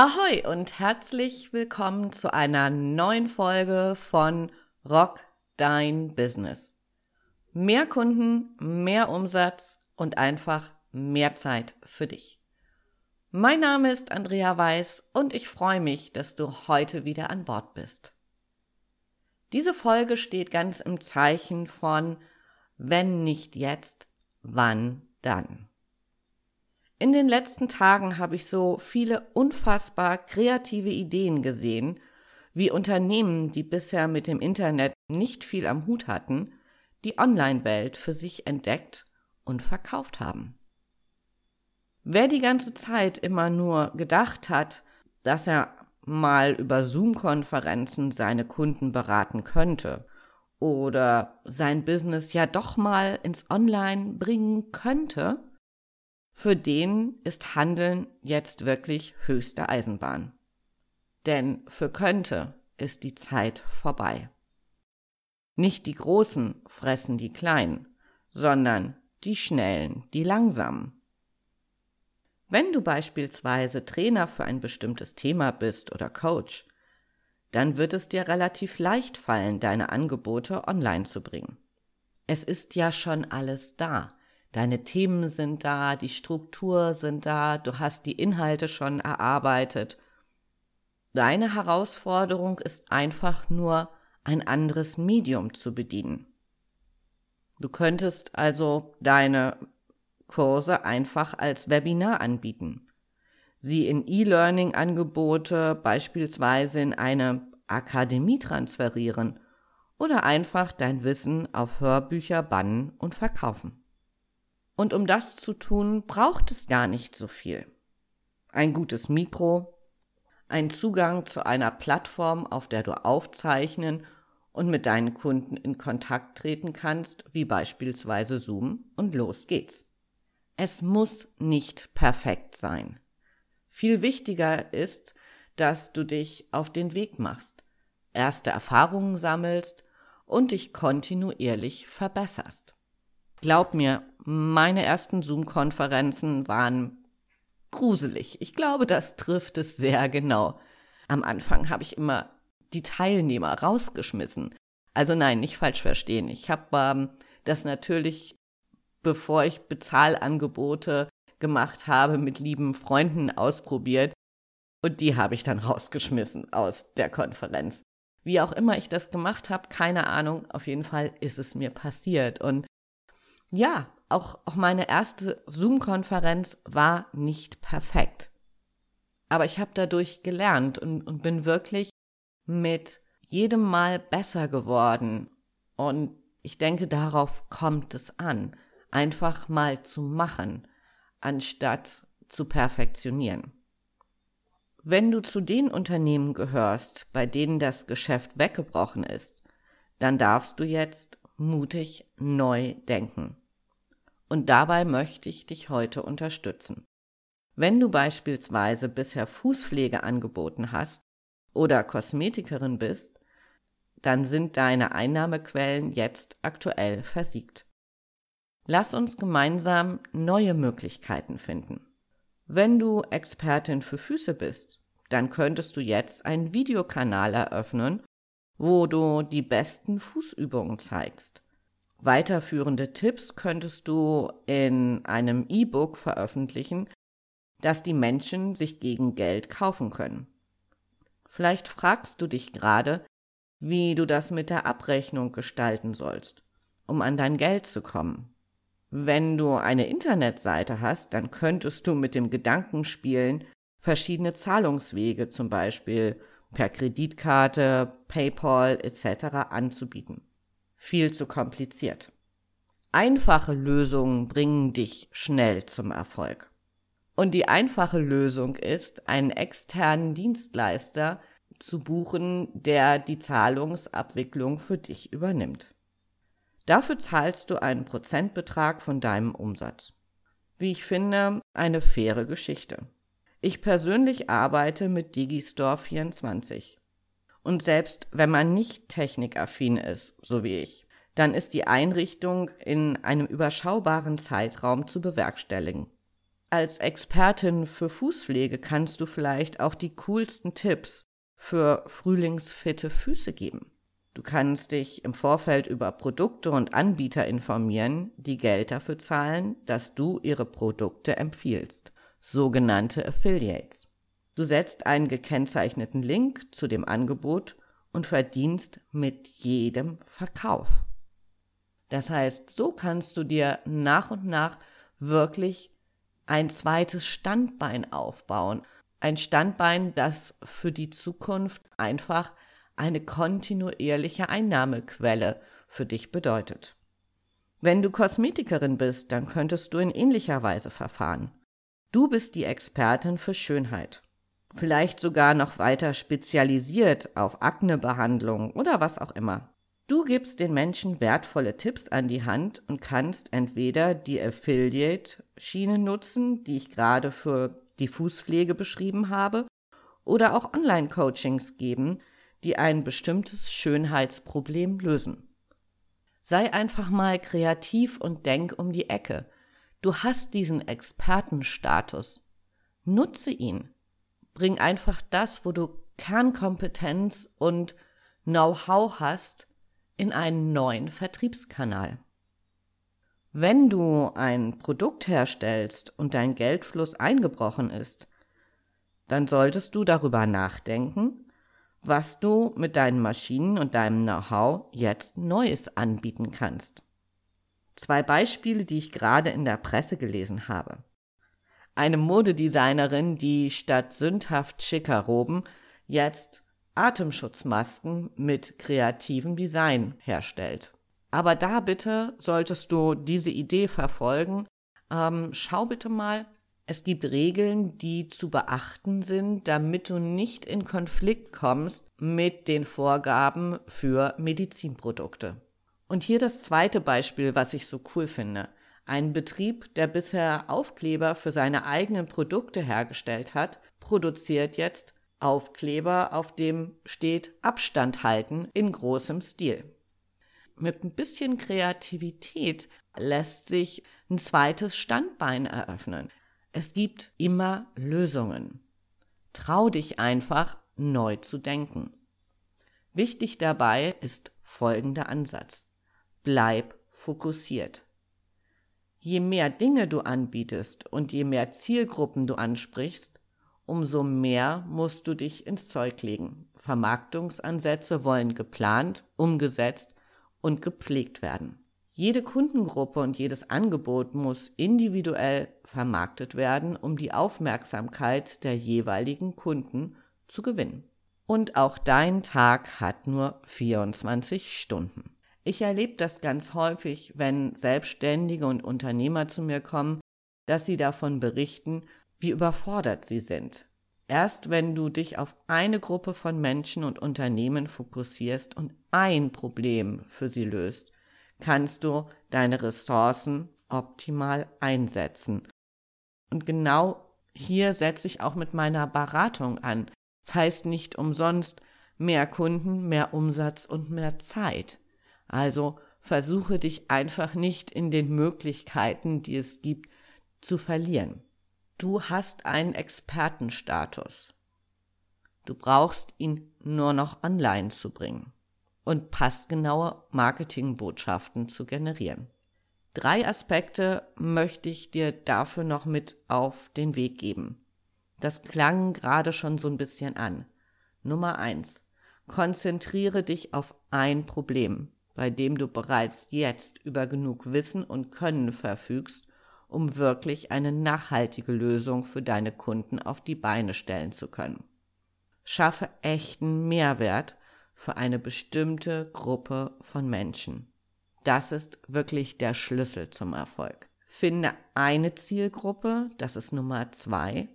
Ahoi und herzlich willkommen zu einer neuen Folge von Rock Dein Business. Mehr Kunden, mehr Umsatz und einfach mehr Zeit für dich. Mein Name ist Andrea Weiß und ich freue mich, dass du heute wieder an Bord bist. Diese Folge steht ganz im Zeichen von wenn nicht jetzt, wann dann. In den letzten Tagen habe ich so viele unfassbar kreative Ideen gesehen, wie Unternehmen, die bisher mit dem Internet nicht viel am Hut hatten, die Online-Welt für sich entdeckt und verkauft haben. Wer die ganze Zeit immer nur gedacht hat, dass er mal über Zoom-Konferenzen seine Kunden beraten könnte oder sein Business ja doch mal ins Online bringen könnte, für den ist Handeln jetzt wirklich höchste Eisenbahn. Denn für könnte ist die Zeit vorbei. Nicht die Großen fressen die Kleinen, sondern die Schnellen, die Langsamen. Wenn du beispielsweise Trainer für ein bestimmtes Thema bist oder Coach, dann wird es dir relativ leicht fallen, deine Angebote online zu bringen. Es ist ja schon alles da. Deine Themen sind da, die Struktur sind da, du hast die Inhalte schon erarbeitet. Deine Herausforderung ist einfach nur, ein anderes Medium zu bedienen. Du könntest also deine Kurse einfach als Webinar anbieten, sie in E-Learning-Angebote beispielsweise in eine Akademie transferieren oder einfach dein Wissen auf Hörbücher bannen und verkaufen. Und um das zu tun, braucht es gar nicht so viel. Ein gutes Mikro, ein Zugang zu einer Plattform, auf der du aufzeichnen und mit deinen Kunden in Kontakt treten kannst, wie beispielsweise Zoom, und los geht's. Es muss nicht perfekt sein. Viel wichtiger ist, dass du dich auf den Weg machst, erste Erfahrungen sammelst und dich kontinuierlich verbesserst. Glaub mir, meine ersten Zoom-Konferenzen waren gruselig. Ich glaube, das trifft es sehr genau. Am Anfang habe ich immer die Teilnehmer rausgeschmissen. Also nein, nicht falsch verstehen. Ich habe ähm, das natürlich, bevor ich Bezahlangebote gemacht habe, mit lieben Freunden ausprobiert. Und die habe ich dann rausgeschmissen aus der Konferenz. Wie auch immer ich das gemacht habe, keine Ahnung. Auf jeden Fall ist es mir passiert. Und ja, auch, auch meine erste Zoom-Konferenz war nicht perfekt. Aber ich habe dadurch gelernt und, und bin wirklich mit jedem Mal besser geworden. Und ich denke, darauf kommt es an, einfach mal zu machen, anstatt zu perfektionieren. Wenn du zu den Unternehmen gehörst, bei denen das Geschäft weggebrochen ist, dann darfst du jetzt mutig neu denken. Und dabei möchte ich dich heute unterstützen. Wenn du beispielsweise bisher Fußpflege angeboten hast oder Kosmetikerin bist, dann sind deine Einnahmequellen jetzt aktuell versiegt. Lass uns gemeinsam neue Möglichkeiten finden. Wenn du Expertin für Füße bist, dann könntest du jetzt einen Videokanal eröffnen, wo du die besten Fußübungen zeigst. Weiterführende Tipps könntest du in einem E-Book veröffentlichen, das die Menschen sich gegen Geld kaufen können. Vielleicht fragst du dich gerade, wie du das mit der Abrechnung gestalten sollst, um an dein Geld zu kommen. Wenn du eine Internetseite hast, dann könntest du mit dem Gedanken spielen, verschiedene Zahlungswege, zum Beispiel per Kreditkarte, PayPal etc. anzubieten viel zu kompliziert. Einfache Lösungen bringen dich schnell zum Erfolg. Und die einfache Lösung ist, einen externen Dienstleister zu buchen, der die Zahlungsabwicklung für dich übernimmt. Dafür zahlst du einen Prozentbetrag von deinem Umsatz. Wie ich finde, eine faire Geschichte. Ich persönlich arbeite mit Digistore 24. Und selbst wenn man nicht technikaffin ist, so wie ich, dann ist die Einrichtung in einem überschaubaren Zeitraum zu bewerkstelligen. Als Expertin für Fußpflege kannst du vielleicht auch die coolsten Tipps für frühlingsfitte Füße geben. Du kannst dich im Vorfeld über Produkte und Anbieter informieren, die Geld dafür zahlen, dass du ihre Produkte empfiehlst, sogenannte Affiliates. Du setzt einen gekennzeichneten Link zu dem Angebot und verdienst mit jedem Verkauf. Das heißt, so kannst du dir nach und nach wirklich ein zweites Standbein aufbauen. Ein Standbein, das für die Zukunft einfach eine kontinuierliche Einnahmequelle für dich bedeutet. Wenn du Kosmetikerin bist, dann könntest du in ähnlicher Weise verfahren. Du bist die Expertin für Schönheit. Vielleicht sogar noch weiter spezialisiert auf Aknebehandlung oder was auch immer. Du gibst den Menschen wertvolle Tipps an die Hand und kannst entweder die Affiliate-Schiene nutzen, die ich gerade für die Fußpflege beschrieben habe, oder auch Online-Coachings geben, die ein bestimmtes Schönheitsproblem lösen. Sei einfach mal kreativ und denk um die Ecke. Du hast diesen Expertenstatus. Nutze ihn. Bring einfach das, wo du Kernkompetenz und Know-how hast, in einen neuen Vertriebskanal. Wenn du ein Produkt herstellst und dein Geldfluss eingebrochen ist, dann solltest du darüber nachdenken, was du mit deinen Maschinen und deinem Know-how jetzt Neues anbieten kannst. Zwei Beispiele, die ich gerade in der Presse gelesen habe. Eine Modedesignerin, die statt sündhaft schicker Roben jetzt Atemschutzmasken mit kreativem Design herstellt. Aber da bitte solltest du diese Idee verfolgen. Ähm, schau bitte mal, es gibt Regeln, die zu beachten sind, damit du nicht in Konflikt kommst mit den Vorgaben für Medizinprodukte. Und hier das zweite Beispiel, was ich so cool finde. Ein Betrieb, der bisher Aufkleber für seine eigenen Produkte hergestellt hat, produziert jetzt Aufkleber, auf dem steht Abstand halten in großem Stil. Mit ein bisschen Kreativität lässt sich ein zweites Standbein eröffnen. Es gibt immer Lösungen. Trau dich einfach, neu zu denken. Wichtig dabei ist folgender Ansatz. Bleib fokussiert. Je mehr Dinge du anbietest und je mehr Zielgruppen du ansprichst, umso mehr musst du dich ins Zeug legen. Vermarktungsansätze wollen geplant, umgesetzt und gepflegt werden. Jede Kundengruppe und jedes Angebot muss individuell vermarktet werden, um die Aufmerksamkeit der jeweiligen Kunden zu gewinnen. Und auch dein Tag hat nur 24 Stunden. Ich erlebe das ganz häufig, wenn Selbstständige und Unternehmer zu mir kommen, dass sie davon berichten, wie überfordert sie sind. Erst wenn du dich auf eine Gruppe von Menschen und Unternehmen fokussierst und ein Problem für sie löst, kannst du deine Ressourcen optimal einsetzen. Und genau hier setze ich auch mit meiner Beratung an. Das heißt nicht umsonst mehr Kunden, mehr Umsatz und mehr Zeit. Also versuche dich einfach nicht in den Möglichkeiten, die es gibt, zu verlieren. Du hast einen Expertenstatus. Du brauchst ihn nur noch online zu bringen und passgenaue Marketingbotschaften zu generieren. Drei Aspekte möchte ich dir dafür noch mit auf den Weg geben. Das klang gerade schon so ein bisschen an. Nummer eins. Konzentriere dich auf ein Problem, bei dem du bereits jetzt über genug Wissen und Können verfügst, um wirklich eine nachhaltige Lösung für deine Kunden auf die Beine stellen zu können. Schaffe echten Mehrwert für eine bestimmte Gruppe von Menschen. Das ist wirklich der Schlüssel zum Erfolg. Finde eine Zielgruppe, das ist Nummer zwei,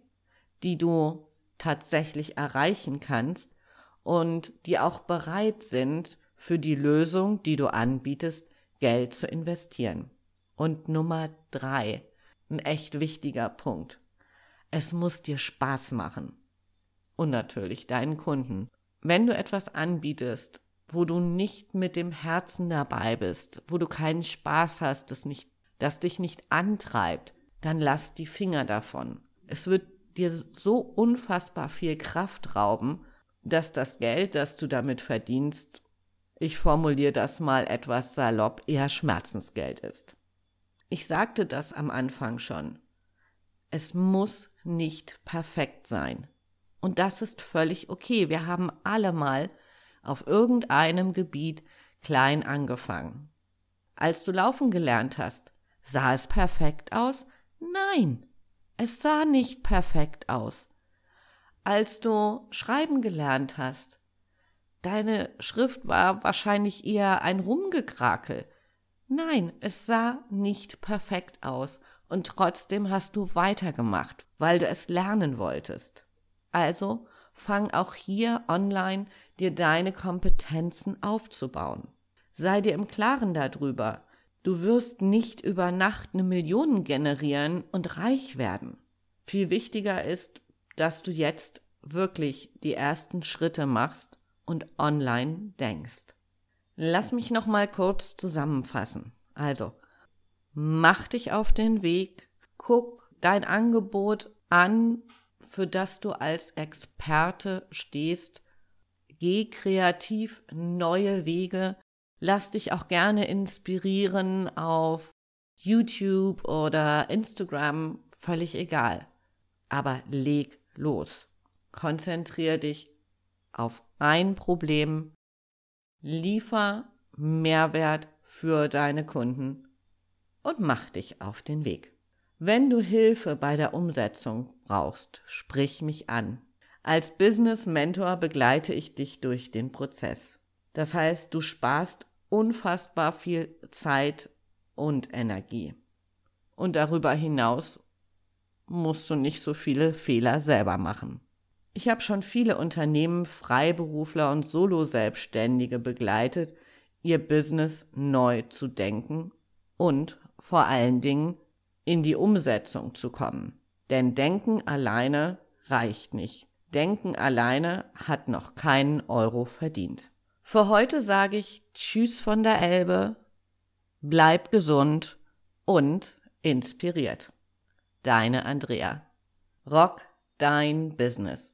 die du tatsächlich erreichen kannst und die auch bereit sind, für die Lösung, die du anbietest, Geld zu investieren. Und Nummer drei, ein echt wichtiger Punkt. Es muss dir Spaß machen. Und natürlich deinen Kunden. Wenn du etwas anbietest, wo du nicht mit dem Herzen dabei bist, wo du keinen Spaß hast, das nicht, das dich nicht antreibt, dann lass die Finger davon. Es wird dir so unfassbar viel Kraft rauben, dass das Geld, das du damit verdienst, ich formuliere das mal etwas salopp, eher Schmerzensgeld ist. Ich sagte das am Anfang schon. Es muss nicht perfekt sein. Und das ist völlig okay. Wir haben alle mal auf irgendeinem Gebiet klein angefangen. Als du laufen gelernt hast, sah es perfekt aus? Nein, es sah nicht perfekt aus. Als du schreiben gelernt hast, deine Schrift war wahrscheinlich eher ein Rumgekrakel. Nein, es sah nicht perfekt aus und trotzdem hast du weitergemacht, weil du es lernen wolltest. Also fang auch hier online dir deine Kompetenzen aufzubauen. Sei dir im Klaren darüber. Du wirst nicht über Nacht eine Million generieren und reich werden. Viel wichtiger ist, dass du jetzt wirklich die ersten Schritte machst und online denkst. Lass mich noch mal kurz zusammenfassen. Also, mach dich auf den Weg, guck dein Angebot an, für das du als Experte stehst. Geh kreativ neue Wege. Lass dich auch gerne inspirieren auf YouTube oder Instagram, völlig egal. Aber leg los. Konzentrier dich auf ein Problem. Liefer Mehrwert für deine Kunden und mach dich auf den Weg. Wenn du Hilfe bei der Umsetzung brauchst, sprich mich an. Als Business Mentor begleite ich dich durch den Prozess. Das heißt, du sparst unfassbar viel Zeit und Energie. Und darüber hinaus musst du nicht so viele Fehler selber machen. Ich habe schon viele Unternehmen, Freiberufler und Solo-Selbstständige begleitet, ihr Business neu zu denken und vor allen Dingen in die Umsetzung zu kommen. Denn Denken alleine reicht nicht. Denken alleine hat noch keinen Euro verdient. Für heute sage ich Tschüss von der Elbe, bleib gesund und inspiriert. Deine Andrea. Rock dein Business.